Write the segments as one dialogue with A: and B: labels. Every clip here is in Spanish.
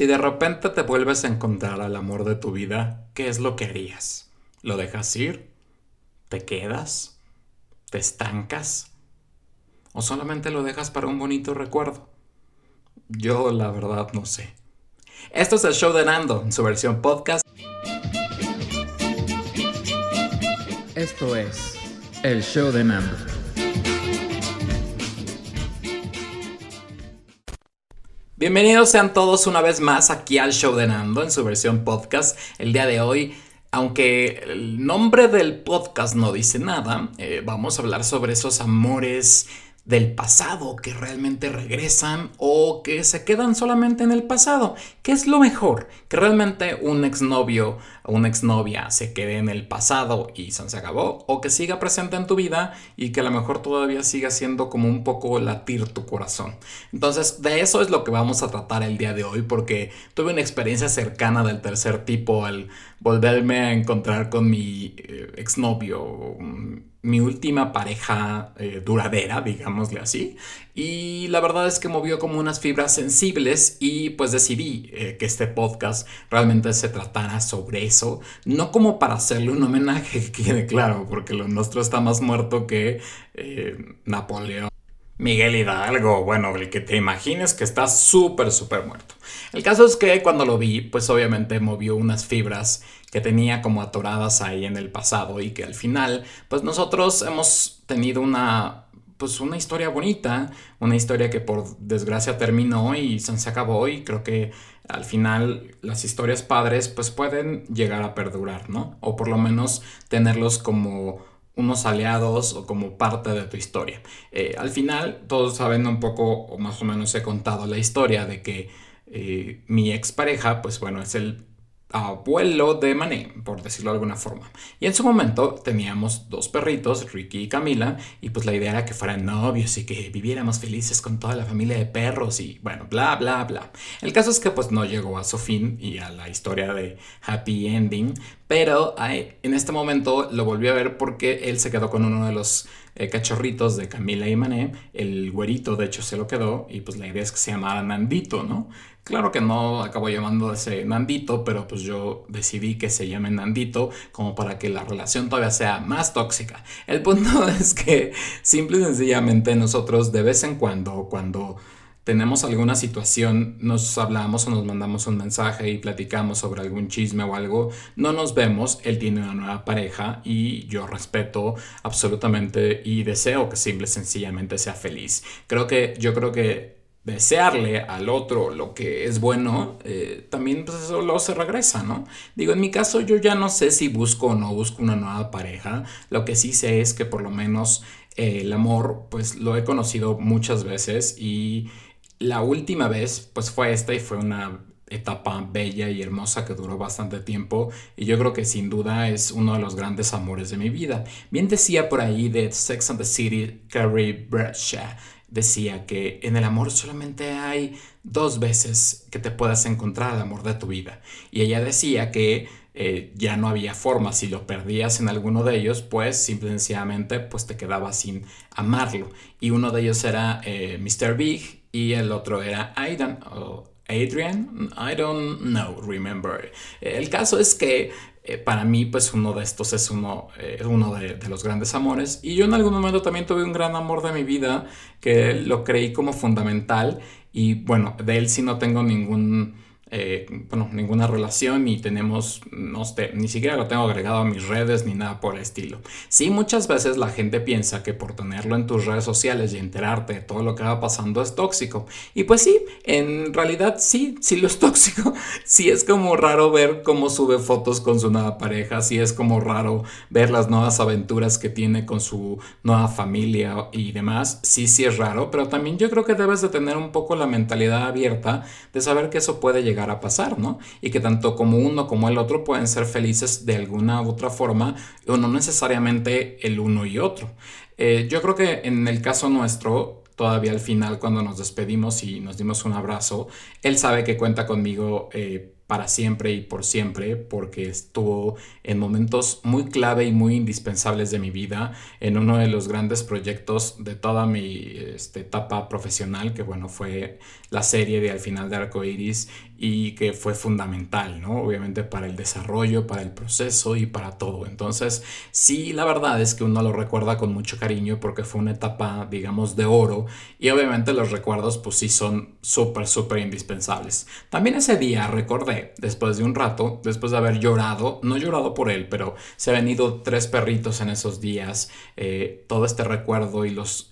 A: Si de repente te vuelves a encontrar al amor de tu vida, ¿qué es lo que harías? ¿Lo dejas ir? ¿Te quedas? ¿Te estancas? ¿O solamente lo dejas para un bonito recuerdo? Yo la verdad no sé. Esto es el show de Nando en su versión podcast. Esto es el show de Nando. Bienvenidos sean todos una vez más aquí al show de Nando en su versión podcast. El día de hoy, aunque el nombre del podcast no dice nada, eh, vamos a hablar sobre esos amores del pasado que realmente regresan o que se quedan solamente en el pasado. ¿Qué es lo mejor? Que realmente un exnovio o una exnovia se quede en el pasado y se acabó o que siga presente en tu vida y que a lo mejor todavía siga siendo como un poco latir tu corazón. Entonces, de eso es lo que vamos a tratar el día de hoy porque tuve una experiencia cercana del tercer tipo al volverme a encontrar con mi eh, exnovio mi última pareja eh, duradera, digámosle así. Y la verdad es que movió como unas fibras sensibles y pues decidí eh, que este podcast realmente se tratara sobre eso. No como para hacerle un homenaje, que quede claro, porque lo nuestro está más muerto que Napoleón. Miguel Hidalgo, bueno, el que te imagines que está súper, súper muerto. El caso es que cuando lo vi, pues obviamente movió unas fibras que tenía como atoradas ahí en el pasado y que al final, pues nosotros hemos tenido una pues una historia bonita, una historia que por desgracia terminó y se acabó y creo que al final las historias padres pues pueden llegar a perdurar, ¿no? O por lo menos tenerlos como unos aliados o como parte de tu historia. Eh, al final todos saben un poco o más o menos he contado la historia de que eh, mi expareja pues bueno es el abuelo de Mané, por decirlo de alguna forma. Y en su momento teníamos dos perritos, Ricky y Camila, y pues la idea era que fueran novios y que viviéramos felices con toda la familia de perros y bueno, bla, bla, bla. El caso es que pues no llegó a su fin y a la historia de happy ending, pero en este momento lo volví a ver porque él se quedó con uno de los eh, cachorritos de Camila y Mané, el güerito de hecho se lo quedó y pues la idea es que se llamara Nandito, ¿no? Claro que no acabo llamándose Nandito, pero pues yo decidí que se llame Nandito como para que la relación todavía sea más tóxica. El punto es que simple y sencillamente nosotros de vez en cuando, cuando tenemos alguna situación, nos hablamos o nos mandamos un mensaje y platicamos sobre algún chisme o algo, no nos vemos, él tiene una nueva pareja y yo respeto absolutamente y deseo que simple y sencillamente sea feliz. Creo que, yo creo que desearle al otro lo que es bueno, eh, también pues eso luego se regresa, ¿no? Digo, en mi caso yo ya no sé si busco o no busco una nueva pareja, lo que sí sé es que por lo menos eh, el amor pues lo he conocido muchas veces y la última vez pues fue esta y fue una etapa bella y hermosa que duró bastante tiempo y yo creo que sin duda es uno de los grandes amores de mi vida. Bien decía por ahí de Sex and the City Carrie Bradshaw decía que en el amor solamente hay dos veces que te puedas encontrar el amor de tu vida. Y ella decía que eh, ya no había forma, si lo perdías en alguno de ellos, pues simplemente pues te quedabas sin amarlo. Y uno de ellos era eh, Mr. Big y el otro era Aidan o Adrian, I don't know, remember. El caso es que eh, para mí, pues uno de estos es uno, eh, uno de, de, los grandes amores. Y yo en algún momento también tuve un gran amor de mi vida que lo creí como fundamental. Y bueno, de él sí no tengo ningún eh, bueno, ninguna relación y tenemos, no sé, ni siquiera lo tengo agregado a mis redes ni nada por el estilo. Sí, muchas veces la gente piensa que por tenerlo en tus redes sociales y enterarte de todo lo que va pasando es tóxico. Y pues sí, en realidad sí, sí lo es tóxico. Sí es como raro ver cómo sube fotos con su nueva pareja, sí es como raro ver las nuevas aventuras que tiene con su nueva familia y demás. Sí, sí es raro, pero también yo creo que debes de tener un poco la mentalidad abierta de saber que eso puede llegar a pasar, ¿no? Y que tanto como uno como el otro pueden ser felices de alguna u otra forma, o no necesariamente el uno y otro. Eh, yo creo que en el caso nuestro, todavía al final, cuando nos despedimos y nos dimos un abrazo, él sabe que cuenta conmigo. Eh, para siempre y por siempre porque estuvo en momentos muy clave y muy indispensables de mi vida en uno de los grandes proyectos de toda mi este, etapa profesional que bueno fue la serie de Al final de Arco Iris y que fue fundamental, ¿no? Obviamente para el desarrollo, para el proceso y para todo. Entonces, sí, la verdad es que uno lo recuerda con mucho cariño porque fue una etapa, digamos, de oro y obviamente los recuerdos pues sí son súper, súper indispensables. También ese día recordé, después de un rato, después de haber llorado, no llorado por él, pero se han ido tres perritos en esos días, eh, todo este recuerdo y los,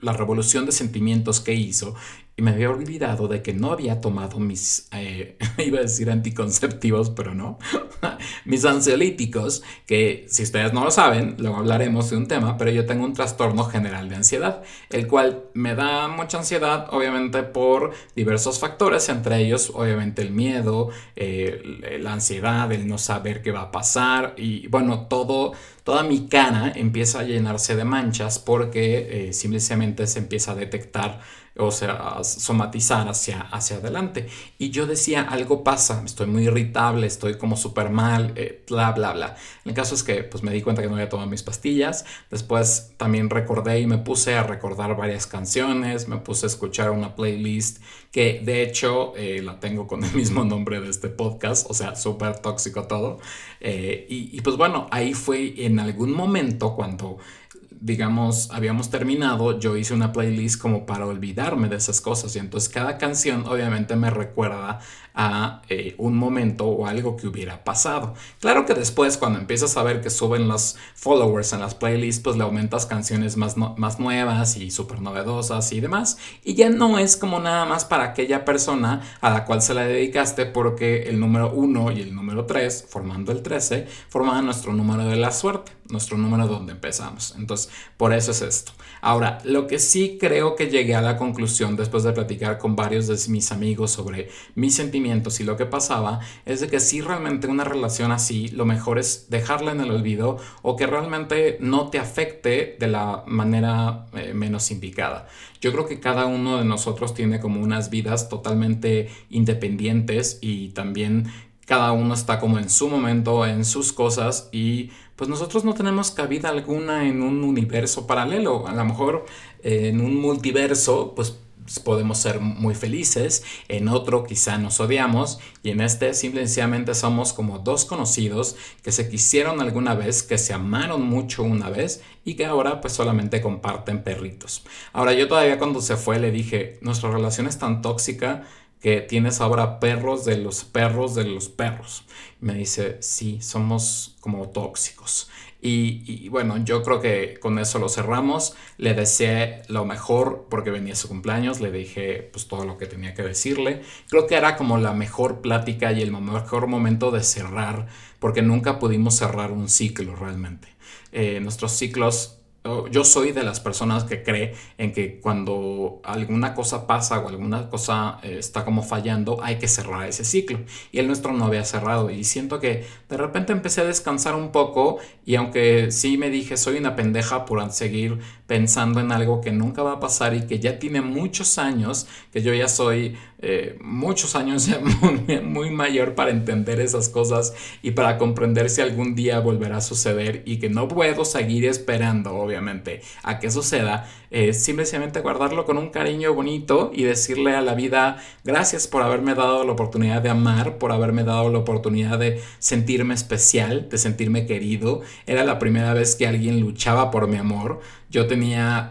A: la revolución de sentimientos que hizo y me había olvidado de que no había tomado mis, eh, iba a decir anticonceptivos, pero no, mis ansiolíticos, que si ustedes no lo saben, luego hablaremos de un tema, pero yo tengo un trastorno general de ansiedad, el cual me da mucha ansiedad, obviamente por diversos factores, entre ellos, obviamente, el miedo, eh, la ansiedad, el no saber qué va a pasar, y bueno, todo toda mi cara empieza a llenarse de manchas porque eh, simplemente se empieza a detectar o sea, somatizar hacia, hacia adelante. Y yo decía, algo pasa, estoy muy irritable, estoy como súper mal, eh, bla, bla, bla. El caso es que pues me di cuenta que no había tomado mis pastillas. Después también recordé y me puse a recordar varias canciones, me puse a escuchar una playlist que de hecho eh, la tengo con el mismo nombre de este podcast, o sea, súper tóxico todo. Eh, y, y pues bueno, ahí fue en algún momento cuando digamos, habíamos terminado, yo hice una playlist como para olvidarme de esas cosas y entonces cada canción obviamente me recuerda a eh, un momento o algo que hubiera pasado. Claro que después cuando empiezas a ver que suben los followers en las playlists, pues le aumentas canciones más, más nuevas y súper novedosas y demás. Y ya no es como nada más para aquella persona a la cual se la dedicaste porque el número 1 y el número 3, formando el 13, forman nuestro número de la suerte, nuestro número donde empezamos. Entonces, por eso es esto. Ahora, lo que sí creo que llegué a la conclusión después de platicar con varios de mis amigos sobre mis sentimientos, y lo que pasaba es de que si realmente una relación así, lo mejor es dejarla en el olvido o que realmente no te afecte de la manera eh, menos indicada. Yo creo que cada uno de nosotros tiene como unas vidas totalmente independientes y también cada uno está como en su momento, en sus cosas y pues nosotros no tenemos cabida alguna en un universo paralelo. A lo mejor eh, en un multiverso, pues podemos ser muy felices, en otro quizá nos odiamos y en este simplemente somos como dos conocidos que se quisieron alguna vez, que se amaron mucho una vez y que ahora pues solamente comparten perritos. Ahora yo todavía cuando se fue le dije, nuestra relación es tan tóxica que tienes ahora perros de los perros de los perros. me dice, sí, somos como tóxicos. Y, bueno, yo creo que con eso lo cerramos. Le deseé lo mejor porque venía su cumpleaños. Le dije pues todo lo que tenía que decirle. Creo que era como la mejor plática y el mejor momento de cerrar porque nunca pudimos cerrar un ciclo realmente. Eh, nuestros ciclos yo soy de las personas que cree en que cuando alguna cosa pasa o alguna cosa eh, está como fallando, hay que cerrar ese ciclo. Y el nuestro no había cerrado. Y siento que de repente empecé a descansar un poco y aunque sí me dije soy una pendeja por seguir pensando en algo que nunca va a pasar y que ya tiene muchos años, que yo ya soy eh, muchos años muy, mayor para entender esas cosas y para comprender si algún día volverá a suceder y que no puedo seguir esperando, obviamente, a que suceda, eh, simplemente guardarlo con un cariño bonito y decirle a la vida gracias por haberme dado la oportunidad de amar, por haberme dado la oportunidad de sentirme especial, de sentirme querido. Era la primera vez que alguien luchaba por mi amor. Yo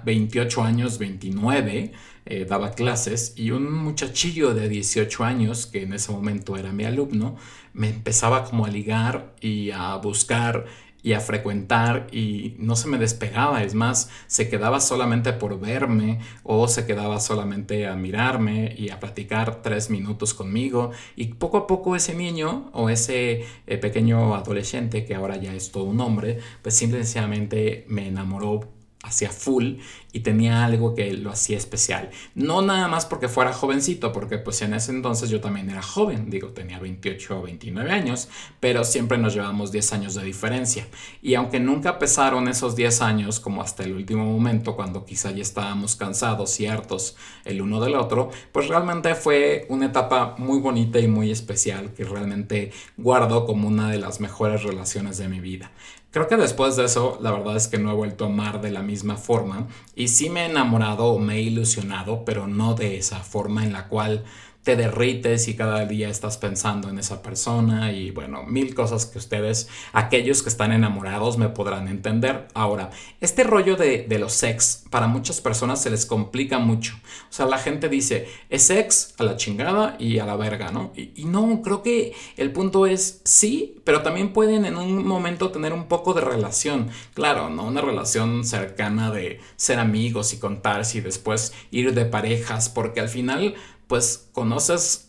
A: 28 años, 29. Eh, daba clases y un muchachillo de 18 años, que en ese momento era mi alumno, me empezaba como a ligar y a buscar y a frecuentar y no se me despegaba, es más, se quedaba solamente por verme o se quedaba solamente a mirarme y a platicar tres minutos conmigo y poco a poco ese niño o ese eh, pequeño adolescente que ahora ya es todo un hombre, pues simplemente me enamoró hacia full y tenía algo que lo hacía especial. No nada más porque fuera jovencito, porque pues en ese entonces yo también era joven, digo, tenía 28 o 29 años, pero siempre nos llevamos 10 años de diferencia. Y aunque nunca pesaron esos 10 años, como hasta el último momento, cuando quizá ya estábamos cansados y hartos el uno del otro, pues realmente fue una etapa muy bonita y muy especial que realmente guardo como una de las mejores relaciones de mi vida. Creo que después de eso, la verdad es que no he vuelto a amar de la misma forma y sí me he enamorado o me he ilusionado, pero no de esa forma en la cual te derrites y cada día estás pensando en esa persona y bueno, mil cosas que ustedes, aquellos que están enamorados, me podrán entender. Ahora, este rollo de, los sex, para muchas personas se les complica mucho. O sea, la gente dice, es sex a la chingada y a la verga, ¿no? Y, y no, creo que el punto es sí, pero también pueden en un momento tener un poco de relación. Claro, ¿no? Una relación cercana de ser amigos y contarse y después ir de parejas, porque al final pues conoces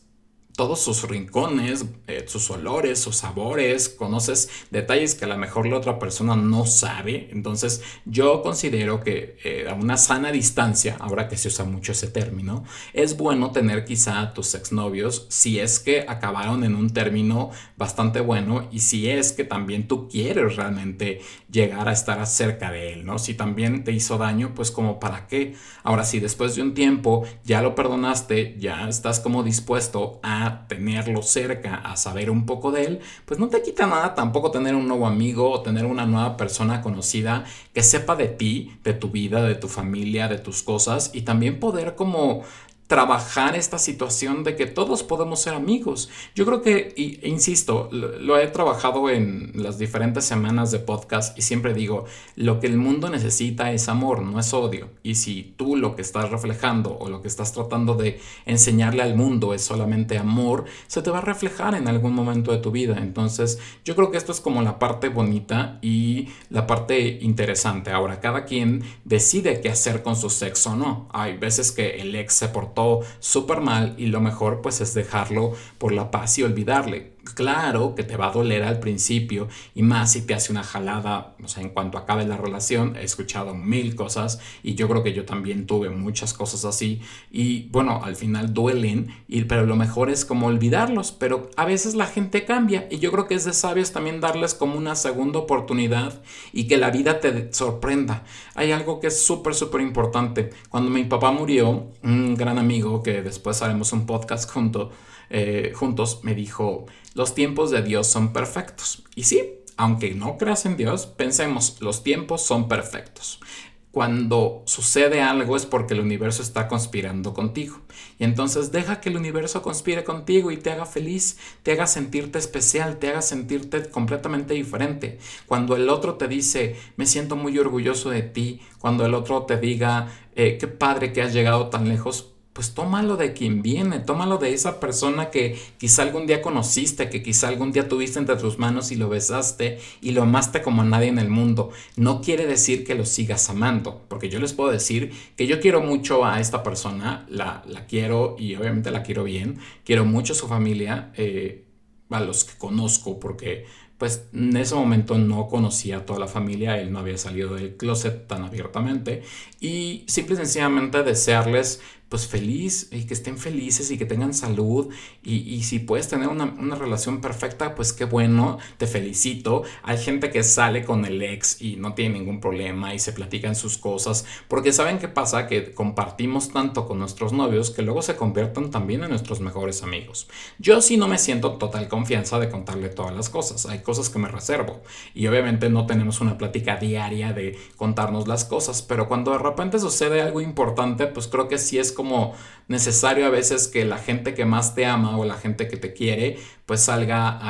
A: todos sus rincones, eh, sus olores, sus sabores, conoces detalles que a lo mejor la otra persona no sabe. Entonces yo considero que eh, a una sana distancia, ahora que se usa mucho ese término, es bueno tener quizá a tus exnovios si es que acabaron en un término bastante bueno y si es que también tú quieres realmente llegar a estar cerca de él, ¿no? Si también te hizo daño, pues como para qué. Ahora si después de un tiempo ya lo perdonaste, ya estás como dispuesto a tenerlo cerca, a saber un poco de él, pues no te quita nada tampoco tener un nuevo amigo o tener una nueva persona conocida que sepa de ti, de tu vida, de tu familia, de tus cosas y también poder como trabajar esta situación de que todos podemos ser amigos. Yo creo que, e insisto, lo, he trabajado en las diferentes semanas de podcast y siempre digo, lo que el mundo necesita es amor, no es odio. Y si tú lo que estás reflejando o lo que estás tratando de enseñarle al mundo es solamente amor, se te va a reflejar en algún momento de tu vida. Entonces, yo creo que esto es como la parte bonita y la parte interesante. Ahora, cada quien decide qué hacer con su sexo o no. Hay veces que el ex se portó súper mal y lo mejor pues es dejarlo por la paz y olvidarle. Claro que te va a doler al principio y más si te hace una jalada, o sea, en cuanto acabe la relación, he escuchado mil cosas y yo creo que yo también tuve muchas cosas así y bueno, al final duelen, y, pero lo mejor es como olvidarlos, pero a veces la gente cambia y yo creo que es de sabios también darles como una segunda oportunidad y que la vida te sorprenda. Hay algo que es súper, súper importante. Cuando mi papá murió, un gran amigo que después haremos un podcast junto, eh, juntos, me dijo, los tiempos de Dios son perfectos. Y sí, aunque no creas en Dios, pensemos, los tiempos son perfectos. Cuando sucede algo es porque el universo está conspirando contigo. Y entonces deja que el universo conspire contigo y te haga feliz, te haga sentirte especial, te haga sentirte completamente diferente. Cuando el otro te dice, me siento muy orgulloso de ti, cuando el otro te diga, eh, qué padre que has llegado tan lejos, pues tómalo de quien viene, tómalo de esa persona que quizá algún día conociste, que quizá algún día tuviste entre tus manos y lo besaste y lo amaste como a nadie en el mundo. No quiere decir que lo sigas amando, porque yo les puedo decir que yo quiero mucho a esta persona, la, la quiero y obviamente la quiero bien, quiero mucho a su familia, eh, a los que conozco, porque pues en ese momento no conocía a toda la familia, él no había salido del closet tan abiertamente y simple y sencillamente desearles pues feliz y que estén felices y que tengan salud y, si puedes tener una, relación perfecta pues qué bueno, te felicito. Hay gente que sale con el ex y no tiene ningún problema y se platican sus cosas porque saben qué pasa que compartimos tanto con nuestros novios que luego se convierten también en nuestros mejores amigos. Yo sí no me siento total confianza de contarle todas las cosas, hay cosas que me reservo y obviamente no tenemos una plática diaria de contarnos las cosas, pero cuando de repente sucede algo importante pues creo que sí es como necesario a veces que la gente que más te ama o la gente que te quiere, pues salga,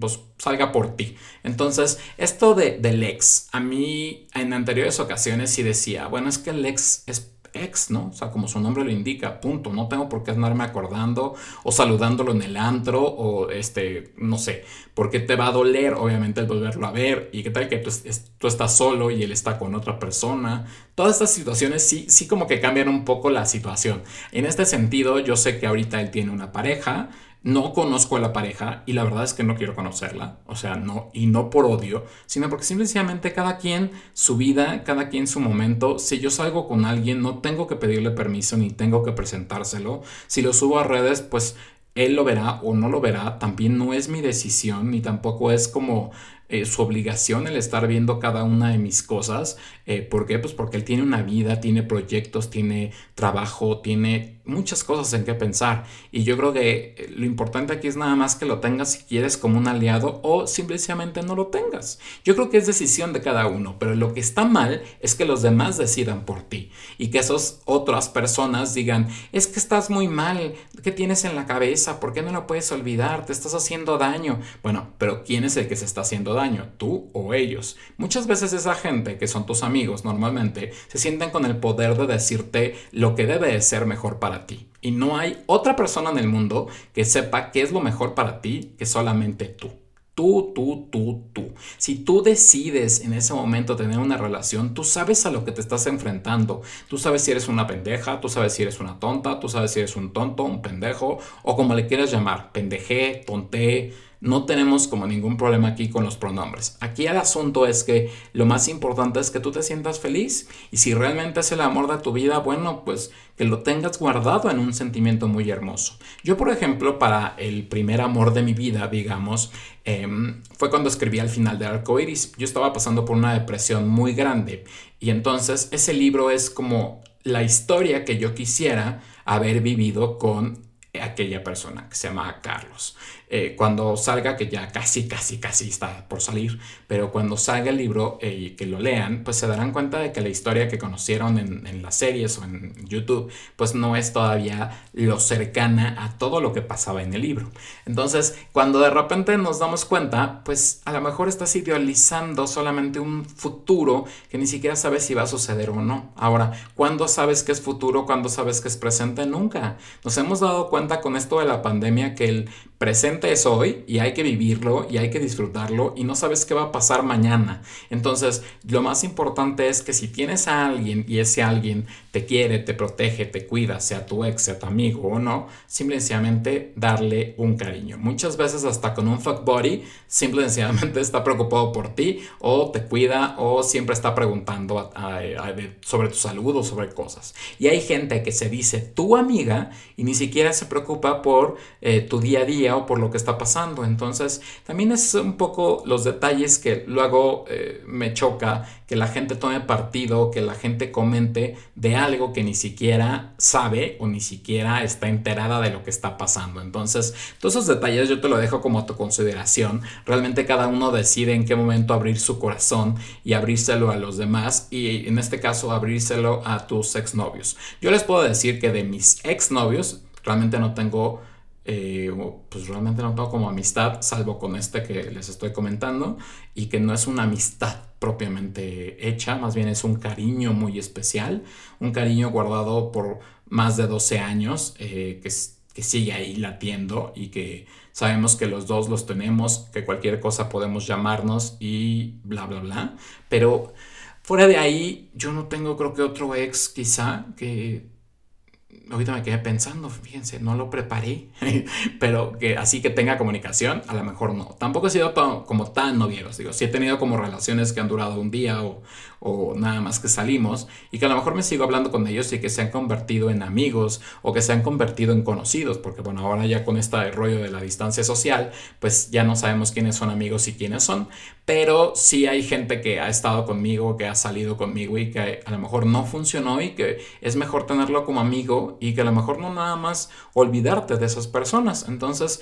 A: pues salga por ti. Entonces, esto de, del ex, a mí en anteriores ocasiones sí decía, bueno, es que el ex es ex, ¿no? O sea, como su nombre lo indica, punto. No tengo por qué andarme acordando o saludándolo en el antro o este, no sé, porque te va a doler, obviamente, el volverlo a ver y qué tal que tú, tú estás solo y él está con otra persona. Todas estas situaciones sí, sí como que cambian un poco la situación. En este sentido, yo sé que ahorita él tiene una pareja, no conozco a la pareja y la verdad es que no quiero conocerla, o sea, no, y no por odio, sino porque simplemente cada quien su vida, cada quien su momento, si yo salgo con alguien no tengo que pedirle permiso ni tengo que presentárselo, si lo subo a redes pues él lo verá o no lo verá, también no es mi decisión ni tampoco es como eh, su obligación el estar viendo cada una de mis cosas. Eh, ¿Por qué? Pues porque él tiene una vida, tiene proyectos, tiene trabajo, tiene muchas cosas en que pensar. Y yo creo que eh, lo importante aquí es nada más que lo tengas si quieres como un aliado o simplemente no lo tengas. Yo creo que es decisión de cada uno, pero lo que está mal es que los demás decidan por ti y que esas otras personas digan, es que estás muy mal, ¿qué tienes en la cabeza? ¿Por qué no lo puedes olvidar? Te estás haciendo daño. Bueno, pero ¿quién es el que se está haciendo daño? ¿Tú o ellos? Muchas veces esa gente que son tus amigos normalmente se sienten con el poder de decirte lo que debe de ser mejor para ti. Y no hay otra persona en el mundo que sepa qué es lo mejor para ti que solamente tú. Tú, tú, tú, tú. Si tú decides en ese momento tener una relación, tú sabes a lo que te estás enfrentando. Tú sabes si eres una pendeja, tú sabes si eres una tonta, tú sabes si eres un tonto, un pendejo, o como le quieras llamar, pendejé, tonté, no tenemos como ningún problema aquí con los pronombres. Aquí el asunto es que lo más importante es que tú te sientas feliz y si realmente es el amor de tu vida, bueno, pues que lo tengas guardado en un sentimiento muy hermoso. Yo, por ejemplo, para el primer amor de mi vida, digamos, em, fue cuando escribí al final de Arcoiris. Yo estaba pasando por una depresión muy grande y entonces ese libro es como la historia que yo quisiera haber vivido con aquella persona que se llama Carlos. Eh, cuando salga, que ya casi, casi, casi está por salir, pero cuando salga el libro eh, y que lo lean, pues se darán cuenta de que la historia que conocieron en, en, las series o en YouTube, pues no es todavía lo cercana a todo lo que pasaba en el libro. Entonces, cuando de repente nos damos cuenta, pues a lo mejor estás idealizando solamente un futuro que ni siquiera sabes si va a suceder o no. Ahora, ¿cuándo sabes que es futuro? ¿Cuándo sabes que es presente? Nunca. Nos hemos dado cuenta con esto de la pandemia que el presente es hoy y hay que vivirlo y hay que disfrutarlo y no sabes qué va a pasar mañana. Entonces, lo más importante es que si tienes a alguien y ese alguien te quiere, te protege, te cuida, sea tu ex, sea tu amigo o no, simplemente darle un cariño. Muchas veces hasta con un fuck body, simplemente está preocupado por ti o te cuida o siempre está preguntando sobre tu salud o sobre cosas. Y hay gente que se dice tu amiga y ni siquiera se preocupa por eh, tu día a día o por lo que está pasando. Entonces, también es un poco los detalles que luego eh, me choca que la gente tome partido, que la gente comente de algo que ni siquiera sabe o ni siquiera está enterada de lo que está pasando. Entonces, todos esos detalles yo te lo dejo como a tu consideración. Realmente cada uno decide en qué momento abrir su corazón y abrírselo a los demás y en este caso abrírselo a tus exnovios. Yo les puedo decir que de mis exnovios realmente no tengo eh, pues realmente no tengo como amistad, salvo con este que les estoy comentando, y que no es una amistad propiamente hecha, más bien es un cariño muy especial, un cariño guardado por más de 12 años, eh, que, que sigue ahí latiendo y que sabemos que los dos los tenemos, que cualquier cosa podemos llamarnos y bla, bla, bla, pero fuera de ahí yo no tengo creo que otro ex quizá que ahorita me quedé pensando, fíjense, no lo preparé, pero que así que tenga comunicación, a lo mejor no. Tampoco he sido como tan novieros, digo, sí he tenido como relaciones que han durado un día o, o, nada más que salimos y que a lo mejor me sigo hablando con ellos y que se han convertido en amigos o que se han convertido en conocidos, porque bueno, ahora ya con este rollo de la distancia social, pues ya no sabemos quiénes son amigos y quiénes son, pero sí hay gente que ha estado conmigo, que ha salido conmigo y que a lo mejor no funcionó y que es mejor tenerlo como amigo y que a lo mejor no nada más olvidarte de esas personas. Entonces,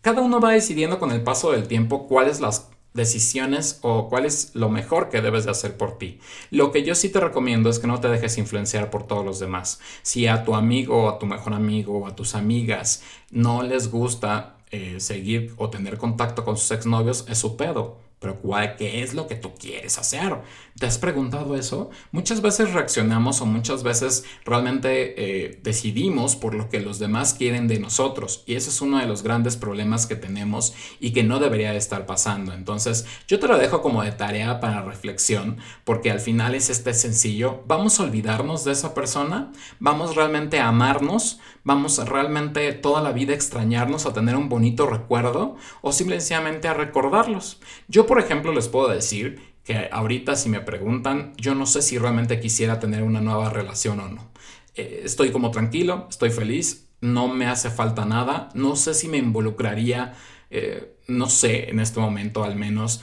A: cada uno va decidiendo con el paso del tiempo cuáles las decisiones o cuál es lo mejor que debes de hacer por ti. Lo que yo sí te recomiendo es que no te dejes influenciar por todos los demás. Si a tu amigo o a tu mejor amigo o a tus amigas no les gusta eh, seguir o tener contacto con sus exnovios, es su pedo pero ¿cuál, ¿qué es lo que tú quieres hacer? ¿Te has preguntado eso? Muchas veces reaccionamos o muchas veces realmente eh, decidimos por lo que los demás quieren de nosotros y ese es uno de los grandes problemas que tenemos y que no debería de estar pasando. Entonces yo te lo dejo como de tarea para reflexión porque al final es este sencillo. ¿Vamos a olvidarnos de esa persona? ¿Vamos realmente a amarnos? ¿Vamos realmente toda la vida a extrañarnos, a tener un bonito recuerdo? ¿O simplemente a recordarlos? Yo por ejemplo, les puedo decir que ahorita si me preguntan, yo no sé si realmente quisiera tener una nueva relación o no. Eh, estoy como tranquilo, estoy feliz, no me hace falta nada, no sé si me involucraría, eh, no sé en este momento al menos,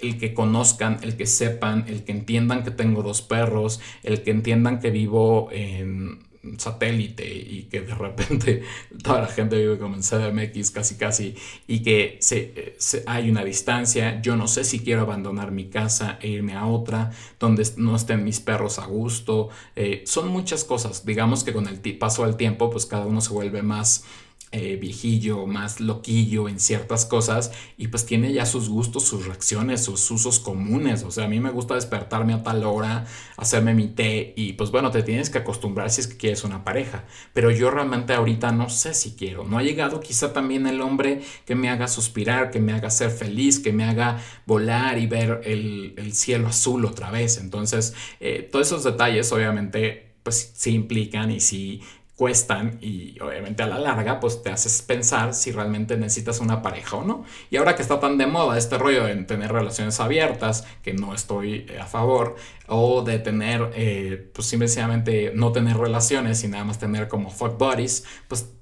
A: el que conozcan, el que sepan, el que entiendan que tengo dos perros, el que entiendan que vivo en satélite y que de repente toda la gente vive como en CDMX casi casi y que se, hay una distancia, yo no sé si quiero abandonar mi casa e irme a otra donde no estén mis perros a gusto, eh, son muchas cosas, digamos que con el paso del tiempo pues cada uno se vuelve más eh, viejillo, más loquillo en ciertas cosas y pues tiene ya sus gustos, sus reacciones, sus usos comunes. O sea, a mí me gusta despertarme a tal hora, hacerme mi té y pues bueno, te tienes que acostumbrar si es que quieres una pareja. Pero yo realmente ahorita no sé si quiero. No ha llegado quizá también el hombre que me haga suspirar, que me haga ser feliz, que me haga volar y ver el, cielo azul otra vez. Entonces, eh, todos esos detalles obviamente pues sí implican y sí cuestan y obviamente a la larga pues te haces pensar si realmente necesitas una pareja o no. Y ahora que está tan de moda este rollo en tener relaciones abiertas, que no estoy eh, a favor, o de tener eh, pues simplemente no tener relaciones y nada más tener como fuck buddies, pues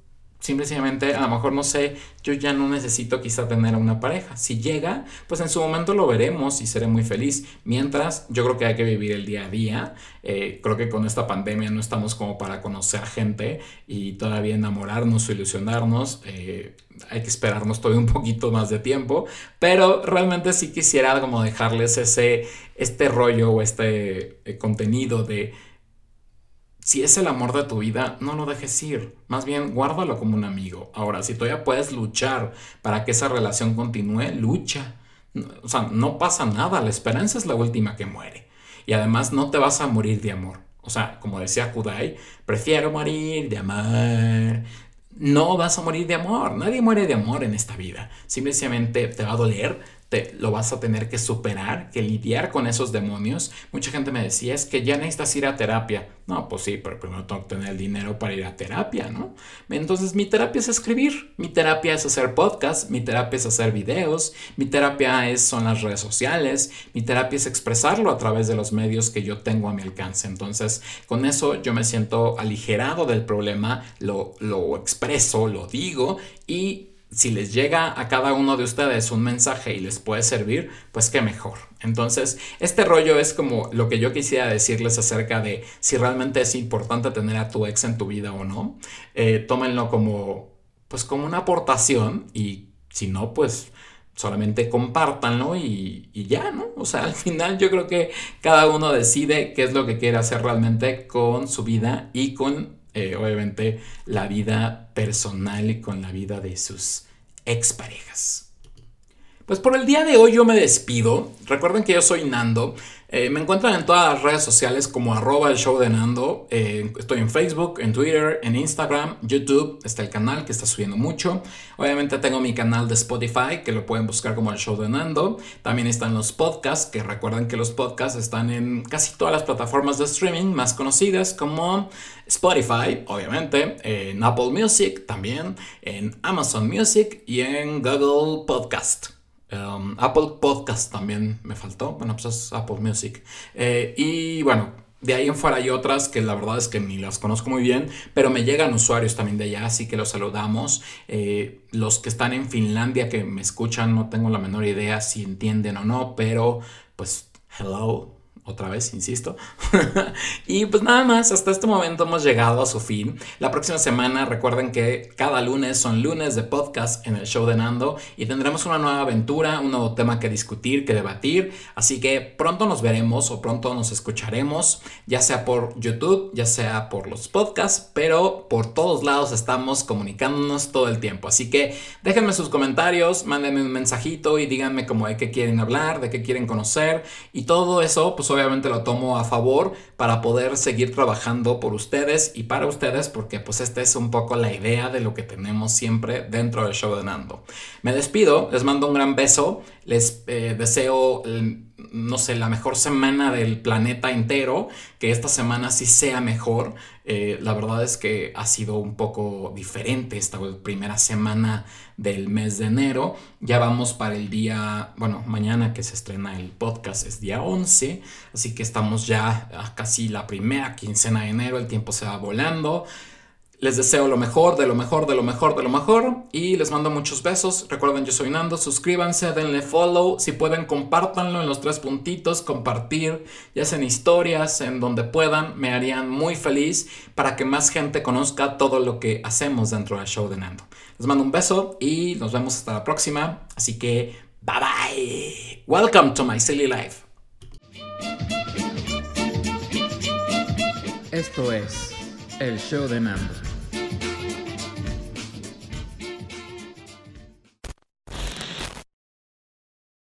A: Simplemente, a lo mejor no sé, yo ya no necesito quizá tener una pareja. Si llega, pues en su momento lo veremos y seré muy feliz. Mientras, yo creo que hay que vivir el día a día. Eh, creo que con esta pandemia no estamos como para conocer gente y todavía enamorarnos o ilusionarnos. Eh, hay que esperarnos todavía un poquito más de tiempo. Pero realmente sí quisiera como dejarles ese, este rollo o este eh, contenido de si es el amor de tu vida, no lo dejes ir. Más bien, guárdalo como un amigo. Ahora, si todavía puedes luchar para que esa relación continúe, lucha. O sea, no pasa nada. La esperanza es la última que muere. Y además, no te vas a morir de amor. O sea, como decía Kudai, prefiero morir de amor. No vas a morir de amor. Nadie muere de amor en esta vida. Simplemente te va a doler, lo vas a tener que superar, que lidiar con esos demonios. Mucha gente me decía, es que ya necesitas ir a terapia. No, pues sí, pero primero tengo que tener el dinero para ir a terapia, ¿no? Entonces mi terapia es escribir, mi terapia es hacer podcast, mi terapia es hacer videos, mi terapia es, son las redes sociales, mi terapia es expresarlo a través de los medios que yo tengo a mi alcance. Entonces, con eso yo me siento aligerado del problema, lo, lo expreso, lo digo y si les llega a cada uno de ustedes un mensaje y les puede servir, pues qué mejor. Entonces, este rollo es como lo que yo quisiera decirles acerca de si realmente es importante tener a tu ex en tu vida o no. Eh, tómenlo como, pues como una aportación y si no, pues solamente compártanlo y, y, ya, ¿no? O sea, al final yo creo que cada uno decide qué es lo que quiere hacer realmente con su vida y con eh, obviamente la vida personal con la vida de sus exparejas. Pues por el día de hoy yo me despido. Recuerden que yo soy Nando. Eh, me encuentran en todas las redes sociales como arroba el show de Nando. Eh, estoy en Facebook, en Twitter, en Instagram, YouTube. Está el canal que está subiendo mucho. Obviamente tengo mi canal de Spotify que lo pueden buscar como el show de Nando. También están los podcasts, que recuerden que los podcasts están en casi todas las plataformas de streaming más conocidas como Spotify, obviamente, en Apple Music también, en Amazon Music y en Google Podcast. Um, Apple Podcast también me faltó. Bueno, pues es Apple Music. Eh, y bueno, de ahí en fuera hay otras que la verdad es que ni las conozco muy bien, pero me llegan usuarios también de allá, así que los saludamos. Eh, los que están en Finlandia que me escuchan, no tengo la menor idea si entienden o no, pero pues hello. Otra vez, insisto. y pues nada más, hasta este momento hemos llegado a su fin. La próxima semana recuerden que cada lunes son lunes de podcast en el show de Nando y tendremos una nueva aventura, un nuevo tema que discutir, que debatir. Así que pronto nos veremos o pronto nos escucharemos, ya sea por YouTube, ya sea por los podcasts, pero por todos lados estamos comunicándonos todo el tiempo. Así que déjenme sus comentarios, mándenme un mensajito y díganme como de qué quieren hablar, de qué quieren conocer y todo eso, pues obviamente lo tomo a favor para poder seguir trabajando por ustedes y para ustedes porque pues esta es un poco la idea de lo que tenemos siempre dentro del show de Nando. Me despido, les mando un gran beso, les eh, deseo no sé, la mejor semana del planeta entero, que esta semana sí sea mejor. Eh, la verdad es que ha sido un poco diferente esta primera semana del mes de enero. Ya vamos para el día, bueno, mañana que se estrena el podcast es día 11, así que estamos ya a casi la primera quincena de enero, el tiempo se va volando. Les deseo lo mejor, de lo mejor, de lo mejor, de lo mejor. Y les mando muchos besos. Recuerden, yo soy Nando. Suscríbanse, denle follow. Si pueden, compártanlo en los tres puntitos. Compartir, ya sea en historias, en donde puedan. Me harían muy feliz para que más gente conozca todo lo que hacemos dentro del show de Nando. Les mando un beso y nos vemos hasta la próxima. Así que, bye bye. Welcome to my silly life.
B: Esto es el show de Nando.